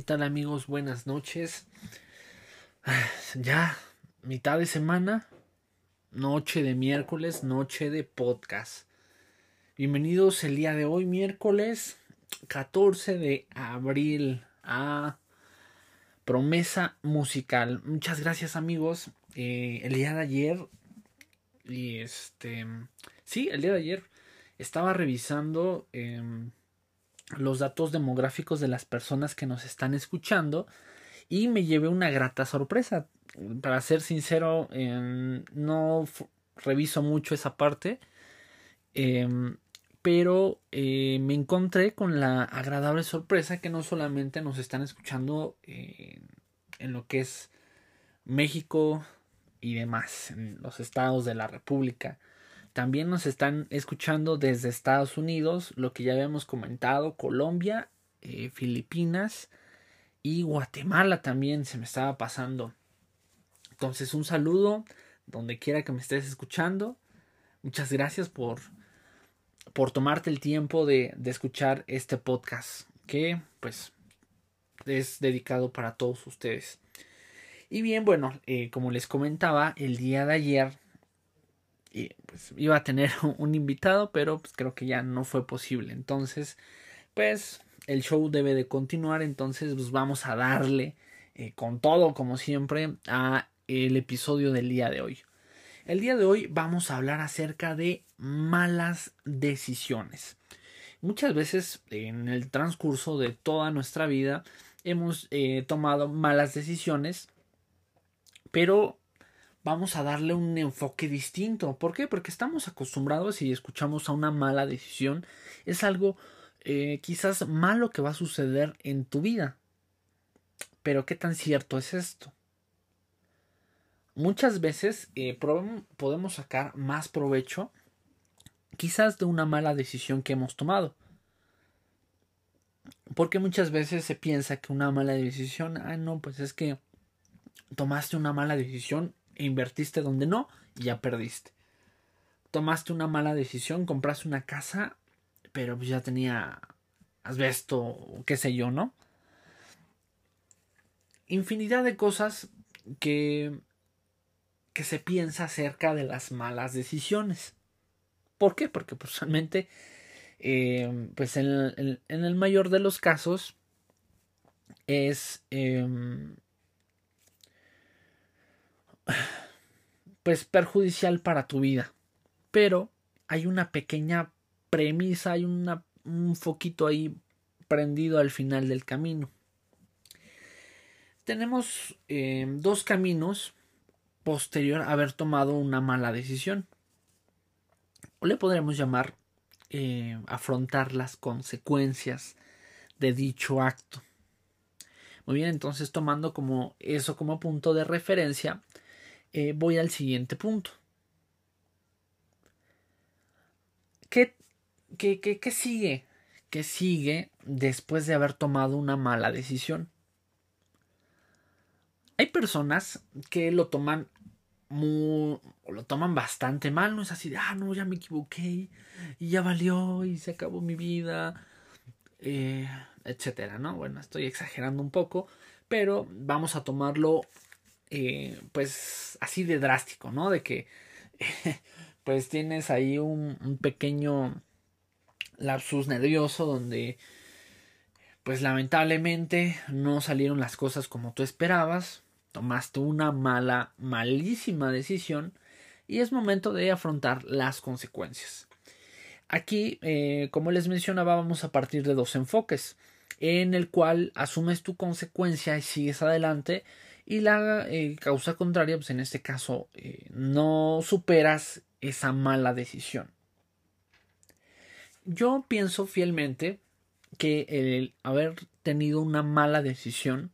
¿Qué tal amigos? Buenas noches. Ya, mitad de semana, noche de miércoles, noche de podcast. Bienvenidos el día de hoy, miércoles 14 de abril, a Promesa Musical. Muchas gracias amigos. Eh, el día de ayer, y este, sí, el día de ayer estaba revisando... Em, los datos demográficos de las personas que nos están escuchando y me llevé una grata sorpresa. Para ser sincero, em, no reviso mucho esa parte, em, pero eh, me encontré con la agradable sorpresa que no solamente nos están escuchando en lo que es México y demás, en los estados de la República, también nos están escuchando desde Estados Unidos, lo que ya habíamos comentado, Colombia, eh, Filipinas y Guatemala también se me estaba pasando. Entonces un saludo donde quiera que me estés escuchando. Muchas gracias por, por tomarte el tiempo de, escuchar este podcast que pues es dedicado para todos ustedes. Y bien, bueno, eh, como les comentaba, el día de ayer y pues iba a tener un invitado, pero pues creo que ya no fue posible. Entonces, pues el show debe de continuar, entonces pues vamos a darle eh, con todo, como siempre, a el episodio del día de hoy. El día de hoy vamos a hablar acerca de malas decisiones. Muchas veces en el transcurso de toda nuestra vida hemos eh, tomado malas decisiones, pero vamos a darle un enfoque distinto. ¿Por qué? Porque estamos acostumbrados y escuchamos a una mala decisión. Es algo eh, quizás malo que va a suceder en tu vida. Pero ¿qué tan cierto es esto? Muchas veces eh, podemos sacar más provecho quizás de una mala decisión que hemos tomado. Porque muchas veces se piensa que una mala decisión, ah, no, pues es que tomaste una mala decisión invertiste donde no y ya perdiste. Tomaste una mala decisión, compraste una casa, pero pues ya tenía asbesto, qué sé yo, ¿no? Infinidad de cosas que, que se piensa acerca de las malas decisiones. ¿Por qué? Porque personalmente, eh, pues en, el mayor de los casos es em, pues perjudicial para tu vida. Pero hay una pequeña premisa, hay una, un foquito ahí prendido al final del camino. Tenemos eh, dos caminos posterior a haber tomado una mala decisión. O le podremos llamar eh, afrontar las consecuencias de dicho acto. Muy bien, entonces tomando como eso como punto de referencia, eh, voy al siguiente punto. ¿Qué, qué, qué, qué sigue? ¿Qué sigue después de haber tomado una mala decisión? Hay personas que lo toman muy, lo toman bastante mal, no es así de, ah, no, ya me equivoqué y ya valió y se acabó mi vida, eh, etcétera, ¿no? Bueno, estoy exagerando un poco, pero vamos a tomarlo eh, pues así de drástico, ¿no? De que pues tienes ahí un, pequeño lapsus nervioso donde pues lamentablemente no salieron las cosas como tú esperabas, tomaste una mala, malísima decisión y es momento de afrontar las consecuencias. Aquí, eh, como les mencionaba, vamos a partir de dos enfoques, en el cual asumes tu consecuencia y sigues adelante y la eh, causa contraria, pues en este caso, eh, no superas esa mala decisión. Yo pienso fielmente que el haber tenido una mala decisión,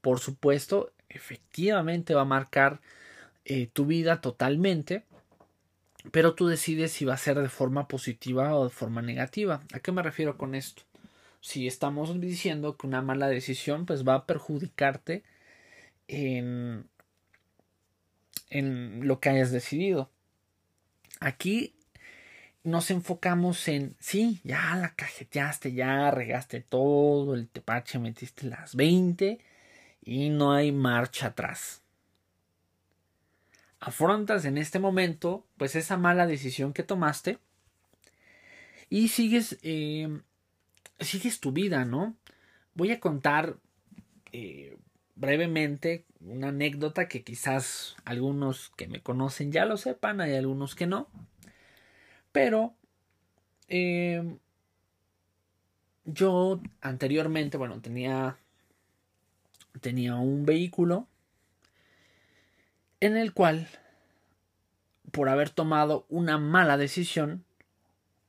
por supuesto, efectivamente va a marcar eh, tu vida totalmente, pero tú decides si va a ser de forma positiva o de forma negativa. ¿A qué me refiero con esto? Si estamos diciendo que una mala decisión pues va a perjudicarte en, en lo que hayas decidido. Aquí nos enfocamos en, sí, ya la cajeteaste, ya regaste todo el tepache, metiste las 20 y no hay marcha atrás. Afrontas en este momento, pues esa mala decisión que tomaste y sigues, eh, sigues tu vida, ¿no? Voy a contar eh, brevemente una anécdota que quizás algunos que me conocen ya lo sepan, hay algunos que no. Pero eh, yo anteriormente, bueno, tenía, tenía un vehículo en el cual, por haber tomado una mala decisión,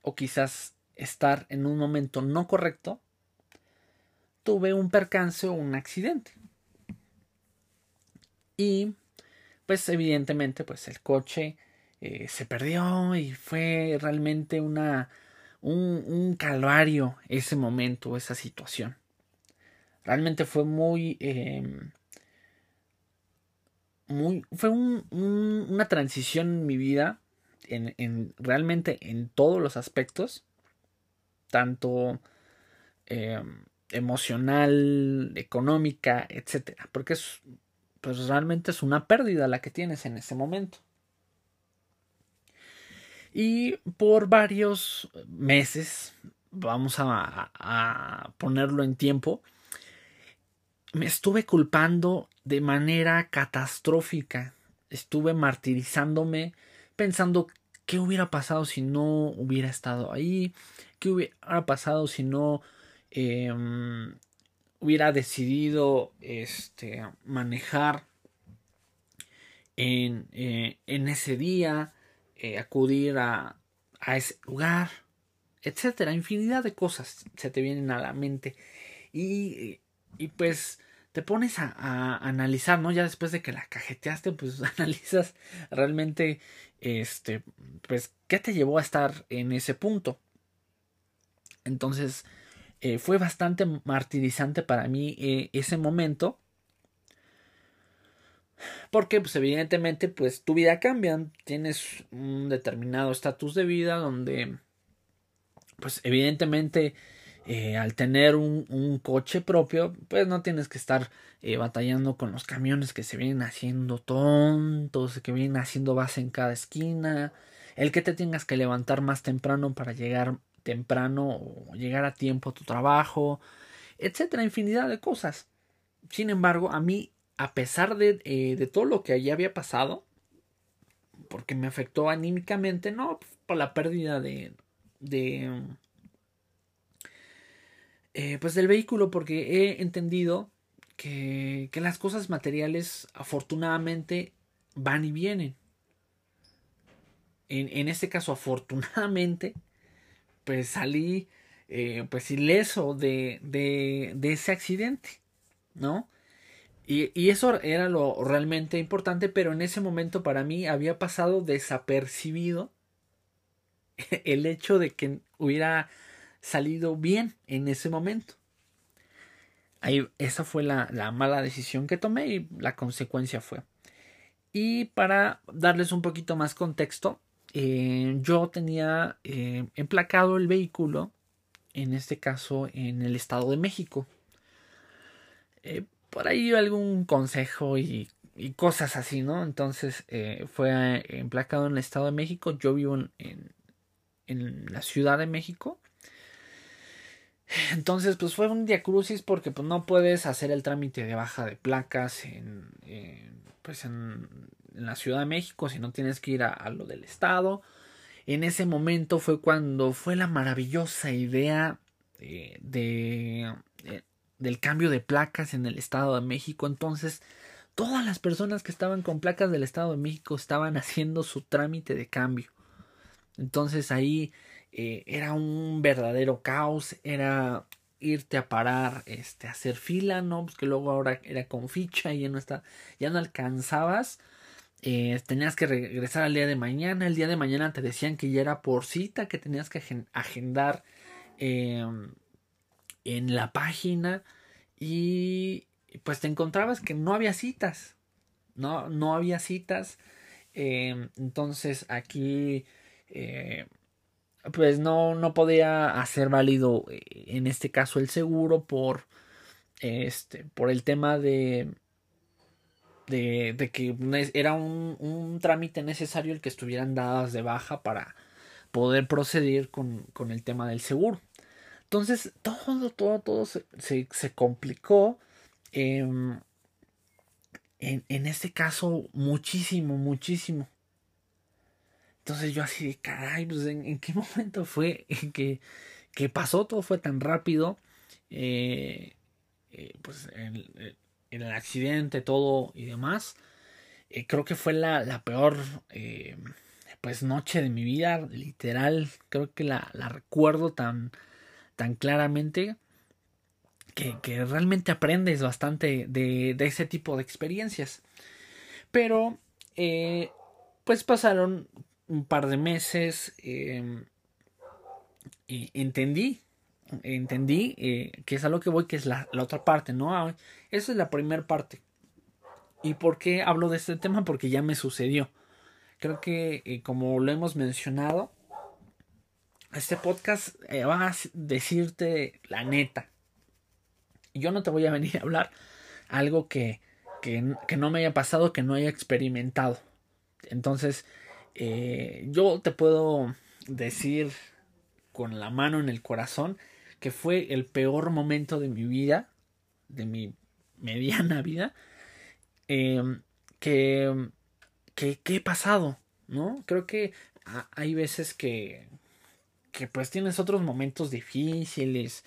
o quizás estar en un momento no correcto, tuve un percance o un accidente. Y pues evidentemente pues el coche eh, se perdió y fue realmente una un, calvario ese momento, esa situación. Realmente fue muy em, muy fue un, una transición en mi vida en, en, realmente en todos los aspectos tanto em, emocional, económica, etcétera, porque es pues realmente es una pérdida la que tienes en ese momento. Y por varios meses, vamos a, ponerlo en tiempo, me estuve culpando de manera catastrófica. Estuve martirizándome, pensando qué hubiera pasado si no hubiera estado ahí, qué hubiera pasado si no eh, hubiera decidido este, manejar en, eh, en ese día, eh, acudir a, a, ese lugar, etcétera. Infinidad de cosas se te vienen a la mente. Y, y pues te pones a, a, analizar, ¿no? Ya después de que la cajeteaste, pues analizas realmente, este, pues, ¿qué te llevó a estar en ese punto? Entonces, eh, fue bastante martirizante para mí eh, ese momento. Porque, pues, evidentemente, pues, tu vida cambia. Tienes un determinado estatus de vida donde, pues, evidentemente, eh, al tener un, coche propio, pues, no tienes que estar batallando con los camiones que se vienen haciendo tontos, que vienen haciendo base en cada esquina. El que te tengas que levantar más temprano para llegar temprano o llegar a tiempo a tu trabajo, etcétera, infinidad de cosas. Sin embargo, a mí, a pesar de, eh, de todo lo que allí había pasado, porque me afectó anímicamente, no por la pérdida de, de eh, pues del vehículo, porque he entendido que, que las cosas materiales afortunadamente van y vienen. En, en este caso, afortunadamente, pues salí eh, pues ileso de, de, de, ese accidente, ¿no? Y, y, eso era lo realmente importante, pero en ese momento para mí había pasado desapercibido el hecho de que hubiera salido bien en ese momento. Ahí, esa fue la, la mala decisión que tomé y la consecuencia fue. Y para darles un poquito más contexto, eh, yo tenía eh, emplacado el vehículo, en este caso en el Estado de México. Eh, por ahí algún consejo y, cosas así, ¿no? Entonces fue emplacado en el Estado de México. Yo vivo en, en, en, la Ciudad de México. Entonces, pues fue un diacrucis porque pues, no puedes hacer el trámite de baja de placas en, pues en en la Ciudad de México, si no tienes que ir a, lo del Estado. En ese momento fue cuando fue la maravillosa idea de, de, del cambio de placas en el Estado de México. Entonces, todas las personas que estaban con placas del Estado de México estaban haciendo su trámite de cambio. Entonces ahí eh, era un verdadero caos, era irte a parar, este, hacer fila, ¿no? Pues que luego ahora era con ficha y ya no está, ya no alcanzabas eh, tenías que regresar al día de mañana. El día de mañana te decían que ya era por cita, que tenías que agendar em, en la página. Y pues te encontrabas que no había citas. No, no había citas. Em, entonces aquí, eh, pues no, no podía hacer válido eh, en este caso el seguro por este por el tema de de, que era un, un, trámite necesario el que estuvieran dadas de baja para poder proceder con, con el tema del seguro. Entonces, todo, todo, todo se, se, complicó. en, en este caso, muchísimo, muchísimo. Entonces yo así de caray, pues ¿en, qué momento fue que, que, pasó? Todo fue tan rápido. Eh, eh, pues el, el, accidente, todo y demás. Eh, creo que fue la, la peor pues noche de mi vida, literal. Creo que la, la recuerdo tan, tan claramente. Que, que, realmente aprendes bastante de, de, ese tipo de experiencias. Pero, pues pasaron un par de meses em, entendí, entendí eh, que es a lo que voy, que es la, otra parte, ¿no? Ah, esa es la primera parte. ¿Y por qué hablo de este tema? Porque ya me sucedió. Creo que, eh, como lo hemos mencionado, este podcast eh, va a decirte la neta. Yo no te voy a venir a hablar algo que, que, que no me haya pasado, que no haya experimentado. Entonces, yo te puedo decir con la mano en el corazón que fue el peor momento de mi vida, de mi mediana vida, em, que, que, he pasado, ¿no? Creo que hay veces que, que pues tienes otros momentos difíciles,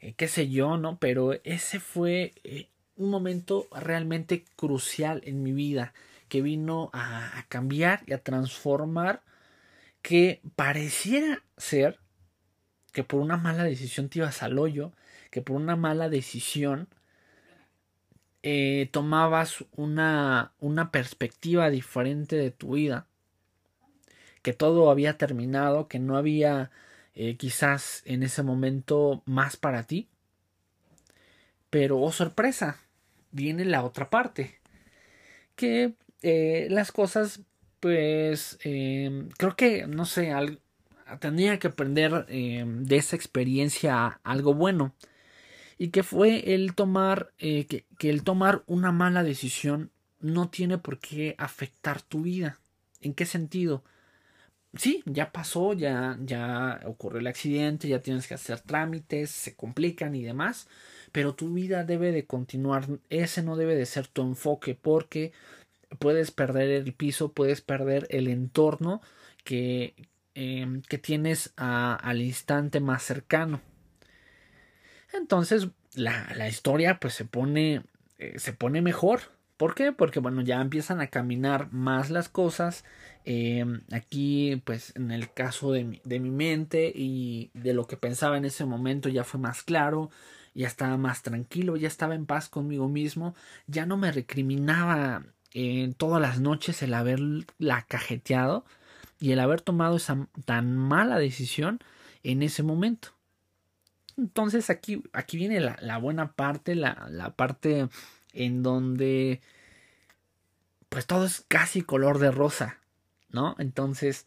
eh, qué sé yo, ¿no? Pero ese fue eh, un momento realmente crucial en mi vida que vino a, cambiar y a transformar que pareciera ser que por una mala decisión te ibas al hoyo, que por una mala decisión eh, tomabas una, una perspectiva diferente de tu vida, que todo había terminado, que no había eh, quizás en ese momento más para ti. Pero, oh sorpresa, viene la otra parte, que eh, las cosas, pues, creo que, no sé, tenía que aprender em, de esa experiencia algo bueno. Y que fue el tomar, eh, que, que el tomar una mala decisión no tiene por qué afectar tu vida. ¿En qué sentido? sí, ya pasó, ya, ya ocurrió el accidente, ya tienes que hacer trámites, se complican y demás, pero tu vida debe de continuar, ese no debe de ser tu enfoque porque puedes perder el piso, puedes perder el entorno que, em, que tienes al instante más cercano. Entonces la, la historia pues se pone, eh, se pone mejor. ¿Por qué? Porque bueno, ya empiezan a caminar más las cosas. Em, aquí, pues, en el caso de mi, de mi mente y de lo que pensaba en ese momento ya fue más claro ya estaba más tranquilo, ya estaba en paz conmigo mismo, ya no me recriminaba en todas las noches el haberla cajeteado y el haber tomado esa tan mala decisión en ese momento. Entonces aquí, aquí viene la, buena parte, la, la, parte en donde pues todo es casi color de rosa, ¿no? Entonces,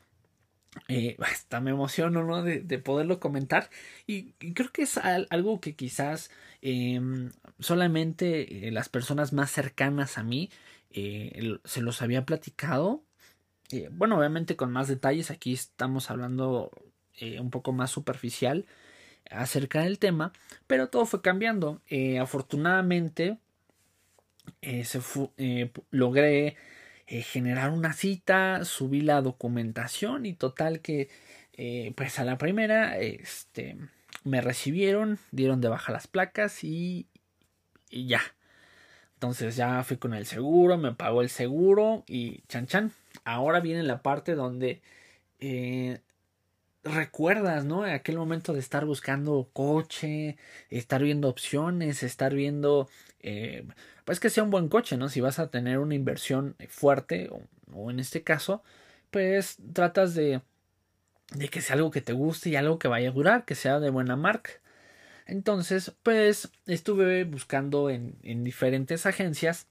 eh, hasta me emociono, ¿no? De, de poderlo comentar y, creo que es algo que quizás em, solamente eh, las personas más cercanas a mí eh, se los había platicado. Eh, bueno, obviamente con más detalles, aquí estamos hablando eh, un poco más superficial acerca del tema, pero todo fue cambiando. afortunadamente, se logré generar una cita, subí la documentación y total que, pues a la primera, este, me recibieron, dieron de baja las placas y, y ya entonces ya fui con el seguro, me pagó el seguro y chan chan. Ahora viene la parte donde eh, recuerdas, ¿no? Aquel momento de estar buscando coche, estar viendo opciones, estar viendo, eh, pues que sea un buen coche, ¿no? Si vas a tener una inversión fuerte, o, en este caso, pues tratas de, de que sea algo que te guste y algo que vaya a durar, que sea de buena marca. Entonces, pues estuve buscando en, en diferentes agencias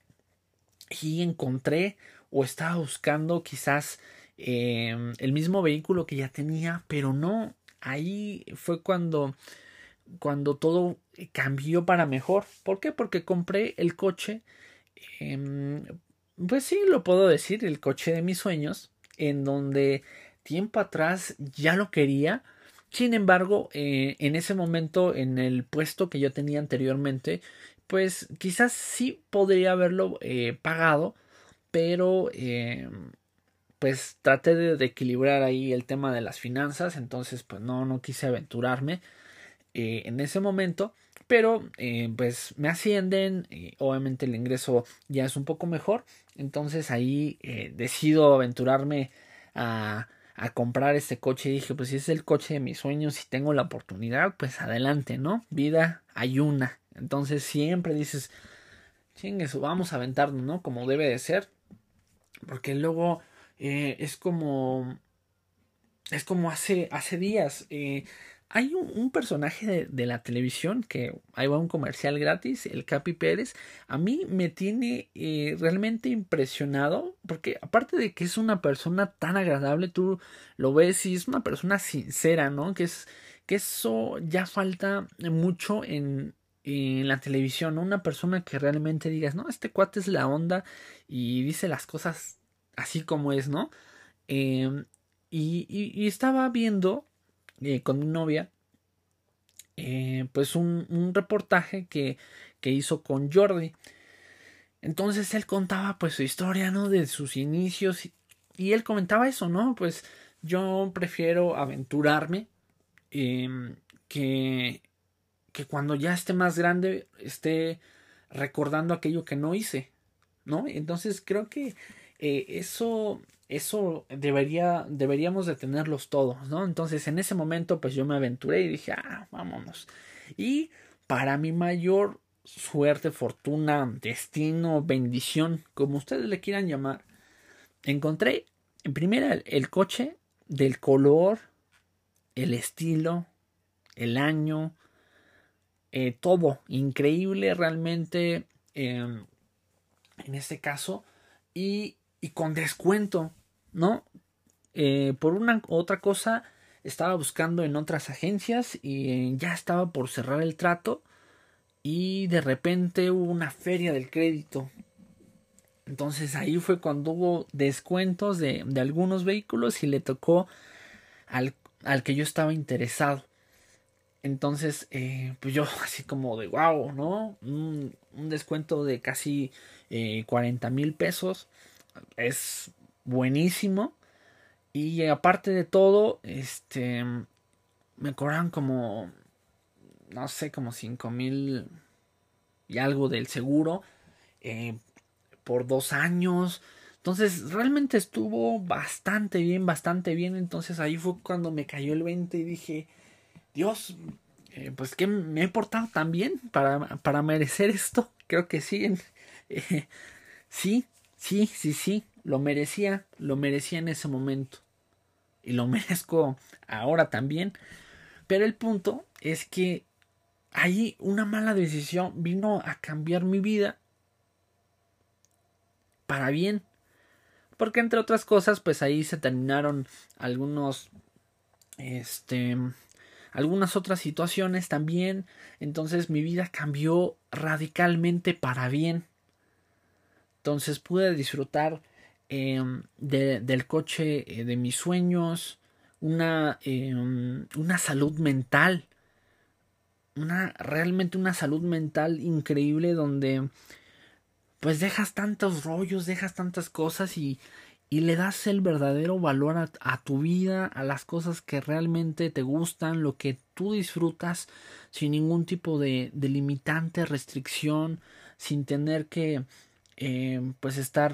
y encontré o estaba buscando quizás em, el mismo vehículo que ya tenía, pero no, ahí fue cuando, cuando todo cambió para mejor. ¿Por qué? Porque compré el coche, em, pues sí, lo puedo decir, el coche de mis sueños, en donde tiempo atrás ya lo quería. Sin embargo, eh, en ese momento, en el puesto que yo tenía anteriormente, pues quizás sí podría haberlo eh, pagado, pero eh, pues traté de, equilibrar ahí el tema de las finanzas, entonces pues no, no quise aventurarme en ese momento, pero pues me ascienden, obviamente el ingreso ya es un poco mejor, entonces ahí decido aventurarme a comprar este coche y dije, pues si es el coche de mis sueños, si tengo la oportunidad, pues adelante, ¿no? Vida hay una. Entonces siempre dices, chingues, vamos a aventarnos, ¿no? Como debe de ser. Porque luego eh, es como... Es como hace, hace días. Eh, hay un, personaje de, la televisión que ahí va un comercial gratis, el Capi Pérez. A mí me tiene eh, realmente impresionado porque aparte de que es una persona tan agradable, tú lo ves y es una persona sincera, ¿no? Que es que eso ya falta mucho en, en la televisión. Una persona que realmente digas, no, este cuate es la onda y dice las cosas así como es, ¿no? Em, y, y estaba viendo eh, con mi novia, eh, pues un, reportaje que, que, hizo con Jordi. Entonces él contaba pues su historia, ¿no? De sus inicios y, él comentaba eso, ¿no? Pues yo prefiero aventurarme em, que, que cuando ya esté más grande esté recordando aquello que no hice, ¿no? Entonces creo que eh, eso eso debería, deberíamos de tenerlos todos, ¿no? Entonces en ese momento pues yo me aventuré y dije, ah, vámonos. Y para mi mayor suerte, fortuna, destino, bendición, como ustedes le quieran llamar, encontré en primera el, coche del color, el estilo, el año, eh, todo increíble realmente em, en este caso y, con descuento ¿no? Eh, por una otra cosa, estaba buscando en otras agencias y ya estaba por cerrar el trato y de repente hubo una feria del crédito. Entonces ahí fue cuando hubo descuentos de, de algunos vehículos y le tocó al, al, que yo estaba interesado. Entonces, eh, pues yo así como de wow, ¿no? Un, descuento de casi eh, 40 mil pesos. Es buenísimo. Y aparte de todo, este, me cobran como, no sé, como cinco mil y algo del seguro eh, por dos años. Entonces, realmente estuvo bastante bien, bastante bien. Entonces ahí fue cuando me cayó el 20 y dije, Dios, eh, pues que me he portado tan bien para, para merecer esto. Creo que sí. Eh, sí, sí, sí, sí lo merecía, lo merecía en ese momento. Y lo merezco ahora también. Pero el punto es que ahí una mala decisión vino a cambiar mi vida para bien. Porque entre otras cosas, pues ahí se terminaron algunos, este, algunas otras situaciones también. Entonces mi vida cambió radicalmente para bien. Entonces pude disfrutar Em, del coche eh, de mis sueños, una, em, una salud mental, una, realmente una salud mental increíble donde pues dejas tantos rollos, dejas tantas cosas y, y le das el verdadero valor a, a, tu vida, a las cosas que realmente te gustan, lo que tú disfrutas sin ningún tipo de, de limitante, restricción, sin tener que eh, pues estar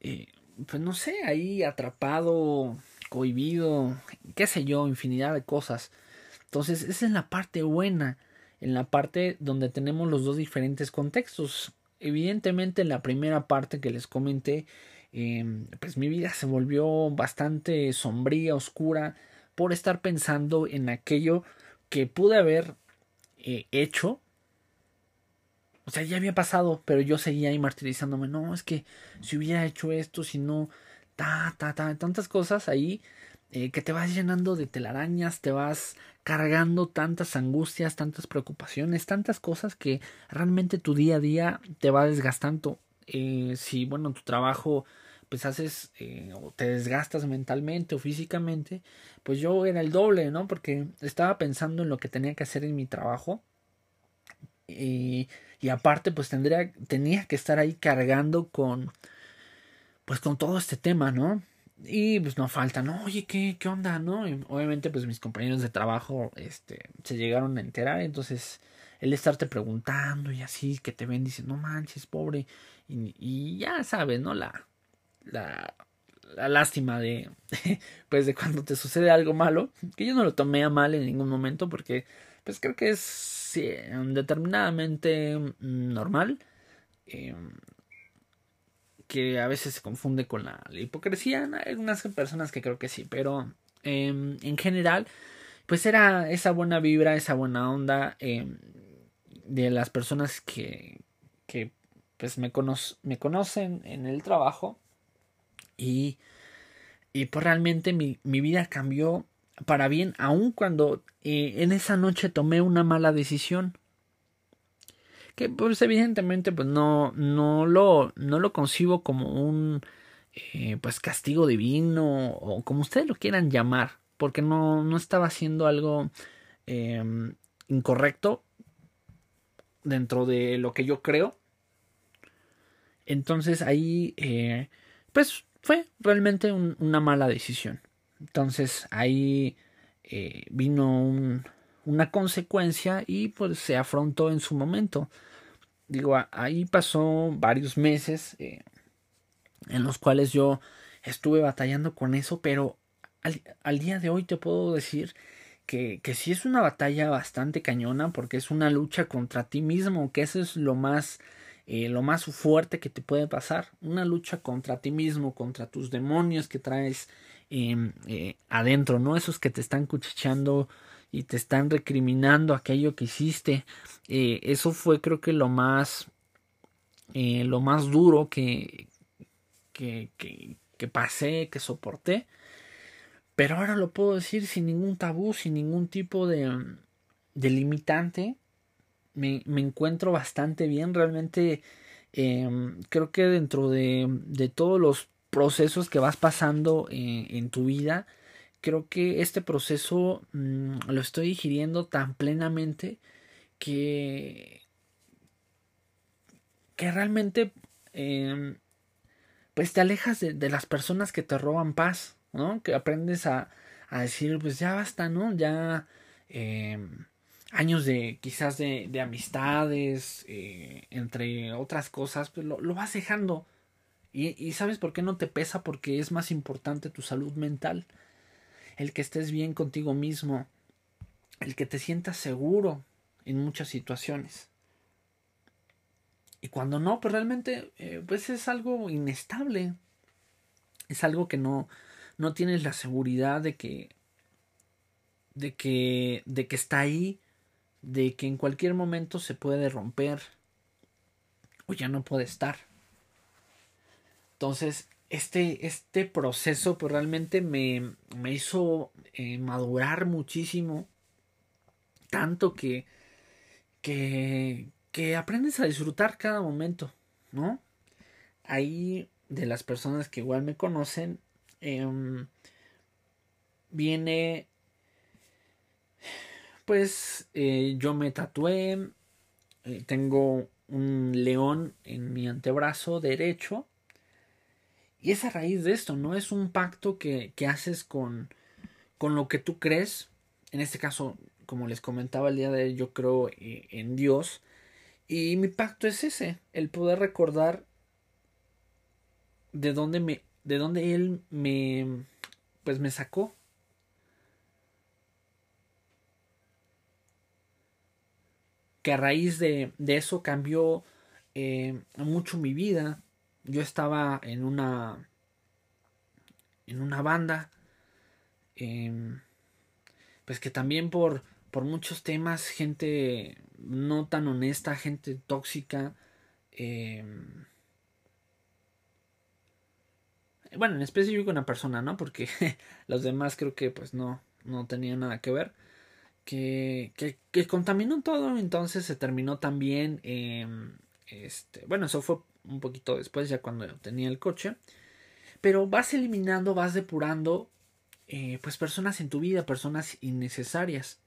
eh, pues no sé, ahí atrapado, cohibido, qué sé yo, infinidad de cosas. Entonces, esa es la parte buena, en la parte donde tenemos los dos diferentes contextos. Evidentemente, en la primera parte que les comenté, em, pues mi vida se volvió bastante sombría, oscura, por estar pensando en aquello que pude haber eh, hecho o sea, ya había pasado, pero yo seguía ahí martirizándome. No, es que si hubiera hecho esto, si no ta, ta, ta, tantas cosas ahí eh, que te vas llenando de telarañas, te vas cargando tantas angustias, tantas preocupaciones, tantas cosas que realmente tu día a día te va desgastando. Eh, si, bueno, tu trabajo pues haces eh, o te desgastas mentalmente o físicamente, pues yo era el doble, ¿no? Porque estaba pensando en lo que tenía que hacer en mi trabajo y, aparte pues tendría, tenía que estar ahí cargando con, pues con todo este tema, ¿no? Y pues no falta, ¿no? Oye, ¿qué, qué onda, no? obviamente pues mis compañeros de trabajo, este, se llegaron a enterar, entonces el estarte preguntando y así, que te ven, dicen, no manches, pobre, y, ya sabes, ¿no? La, la, la lástima de, pues de cuando te sucede algo malo, que yo no lo tomé a mal en ningún momento porque, pues creo que es determinadamente normal. Eh, que a veces se confunde con la, hipocresía. Hay algunas personas que creo que sí, pero em, en general, pues era esa buena vibra, esa buena onda em, de las personas que pues me, me conocen en el trabajo y, y pues realmente mi, mi vida cambió para bien, aun cuando eh, en esa noche tomé una mala decisión que pues evidentemente pues no, no, lo, no lo concibo como un eh, pues castigo divino o como ustedes lo quieran llamar, porque no, no estaba haciendo algo em, incorrecto dentro de lo que yo creo. Entonces ahí eh, pues fue realmente una mala decisión. Entonces ahí eh, vino un, una consecuencia y pues se afrontó en su momento digo, ahí pasó varios meses eh, en los cuales yo estuve batallando con eso, pero al, día de hoy te puedo decir que, que sí es una batalla bastante cañona porque es una lucha contra ti mismo, que eso es lo más, eh, lo más fuerte que te puede pasar, una lucha contra ti mismo, contra tus demonios que traes em, eh, adentro, ¿no? Esos que te están cuchicheando y te están recriminando aquello que hiciste. Eh, eso fue creo que lo más, lo más duro que, que, que, que pasé, que soporté. Pero ahora lo puedo decir sin ningún tabú, sin ningún tipo de, de limitante. Me, me, encuentro bastante bien. Realmente em, creo que dentro de, de, todos los procesos que vas pasando eh, en tu vida, creo que este proceso mm, lo estoy digiriendo tan plenamente que que realmente em, pues te alejas de, las personas que te roban paz no que aprendes a, a decir pues ya basta no ya em, años de quizás de, de amistades eh, entre otras cosas pues lo, lo vas dejando. Y, y sabes por qué no te pesa porque es más importante tu salud mental. El que estés bien contigo mismo, el que te sientas seguro en muchas situaciones. Y cuando no, pues realmente eh, pues es algo inestable. Es algo que no, no tienes la seguridad de que, de que, de que está ahí, de que en cualquier momento se puede romper o ya no puede estar. Entonces, este, este proceso pues realmente me, me hizo eh, madurar muchísimo. Tanto que, que, que aprendes a disfrutar cada momento, ¿no? Ahí de las personas que igual me conocen, em, viene, pues eh, yo me tatué, eh, tengo un león en mi antebrazo derecho y es a raíz de esto, ¿no? Es un pacto que, que haces con, con lo que tú crees. En este caso, como les comentaba el día de hoy, yo creo eh, en Dios. Y mi pacto es ese, el poder recordar de dónde me, de dónde Él me, pues me sacó. Que a raíz de, de eso cambió eh, mucho mi vida yo estaba en una en una banda em, pues que también por por muchos temas gente no tan honesta gente tóxica em, bueno, en específico una persona, ¿no? Porque los demás creo que pues no, no tenían nada que ver. Que, que, que contaminó todo, entonces se terminó también, este, bueno, eso fue un poquito después, ya cuando tenía el coche. Pero vas eliminando, vas depurando, eh, pues personas en tu vida, personas innecesarias.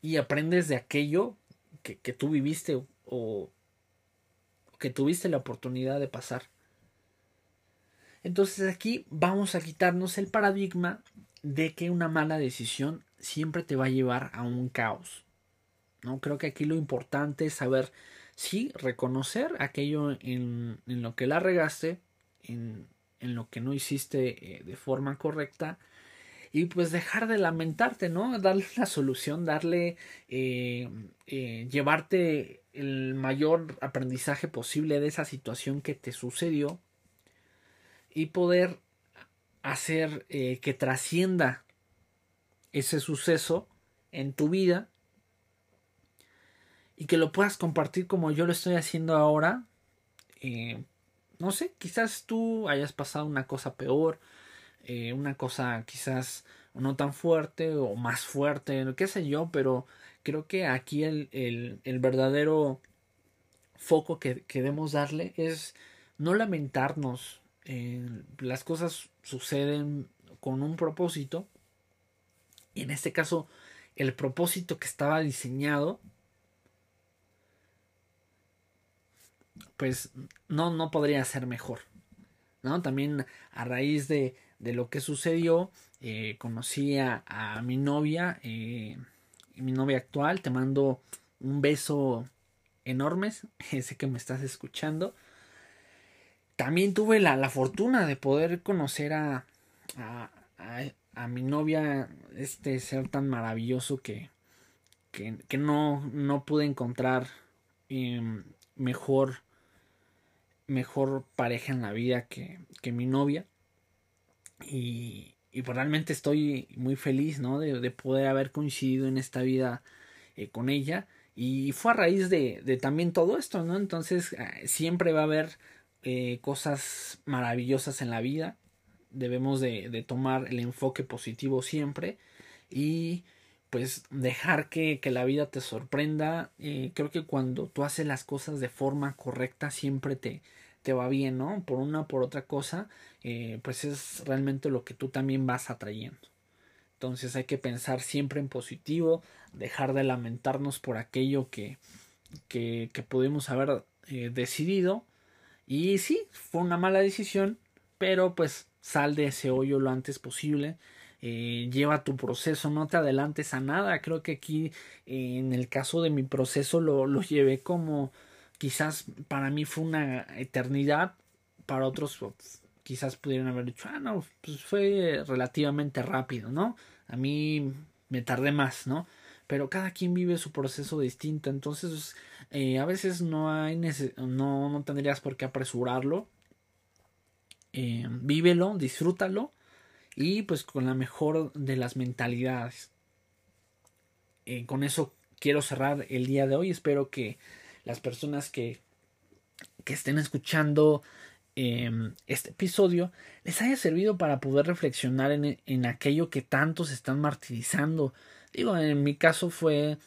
Y aprendes de aquello que, que tú viviste o que tuviste la oportunidad de pasar. Entonces aquí vamos a quitarnos el paradigma de que una mala decisión siempre te va a llevar a un caos. ¿no? Creo que aquí lo importante es saber sí reconocer aquello en, lo que la regaste, en, en, lo que no hiciste eh, de forma correcta y pues dejar de lamentarte, ¿no? Darle la solución, darle, eh, eh, llevarte el mayor aprendizaje posible de esa situación que te sucedió y poder hacer eh, que trascienda ese suceso en tu vida y que lo puedas compartir como yo lo estoy haciendo ahora. Eh, no sé, quizás tú hayas pasado una cosa peor, eh, una cosa quizás no tan fuerte o más fuerte, qué sé yo, pero creo que aquí el, el, el verdadero foco que, que debemos darle es no lamentarnos, las cosas suceden con un propósito. Y en este caso el propósito que estaba diseñado pues no no podría ser mejor no también a raíz de, de lo que sucedió eh, conocí a, mi novia eh, mi novia actual. Te mando un beso enorme sé que me estás escuchando también tuve la, la fortuna de poder conocer a, a, a, mi novia, este ser tan maravilloso que, que, que no, no pude encontrar eh, mejor, mejor pareja en la vida que, que mi novia. Y, y pues realmente estoy muy feliz ¿no? de, de poder haber coincidido en esta vida eh, con ella. Y fue a raíz de, de también todo esto, ¿no? Entonces eh, siempre va a haber eh, cosas maravillosas en la vida. Debemos de, tomar el enfoque positivo siempre y pues dejar que, que la vida te sorprenda. Eh, creo que cuando tú haces las cosas de forma correcta siempre te, te va bien, ¿no? Por una por otra cosa, eh, pues es realmente lo que tú también vas atrayendo. Entonces hay que pensar siempre en positivo, dejar de lamentarnos por aquello que, que, que pudimos haber eh, decidido y sí, fue una mala decisión, pero pues sal de ese hoyo lo antes posible. Eh, lleva tu proceso, no te adelantes a nada. Creo que aquí eh, en el caso de mi proceso lo, lo llevé como quizás para mí fue una eternidad, para otros pues, quizás pudieran haber dicho, ah, no, pues fue relativamente rápido, ¿no? A mí me tardé más, ¿no? Pero cada quien vive su proceso distinto, entonces eh, a veces no hay no, no tendrías por qué apresurarlo, eh, vívelo, disfrútalo y pues con la mejor de las mentalidades. Eh, con eso quiero cerrar el día de hoy, espero que las personas que, que estén escuchando em, este episodio les haya servido para poder reflexionar en, en aquello que tantos están martirizando Digo, en mi caso fue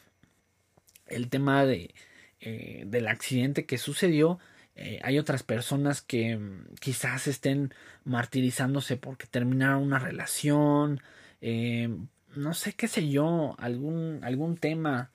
el tema de, eh, del accidente que sucedió. Eh, hay otras personas que mm, quizás estén martirizándose porque terminaron una relación, eh, no sé qué sé yo, algún, algún tema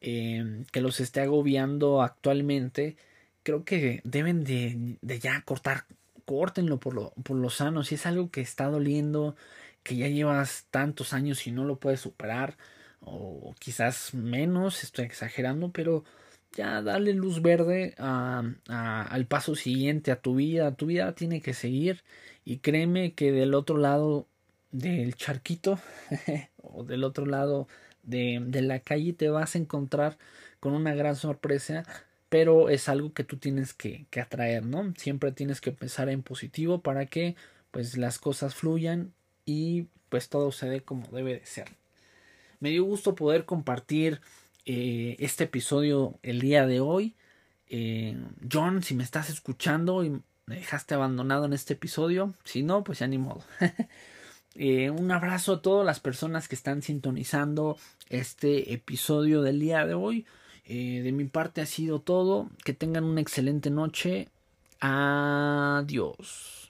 que los esté agobiando actualmente. Creo que deben de, de ya cortar, córtenlo por lo, por lo sano. Si es algo que está doliendo, que ya llevas tantos años y no lo puedes superar, o quizás menos, estoy exagerando, pero ya dale luz verde a, al paso siguiente, a tu vida, tu vida tiene que seguir y créeme que del otro lado del charquito o del otro lado de, de la calle te vas a encontrar con una gran sorpresa pero es algo que tú tienes que, que, atraer, ¿no? Siempre tienes que pensar en positivo para que pues las cosas fluyan y pues todo se dé como debe de ser. Me dio gusto poder compartir eh, este episodio el día de hoy. Eh, John, si me estás escuchando, me dejaste abandonado en este episodio. Si no, pues ya ni modo. Eh, un abrazo a todas las personas que están sintonizando este episodio del día de hoy. De mi parte ha sido todo. Que tengan una excelente noche. Adiós.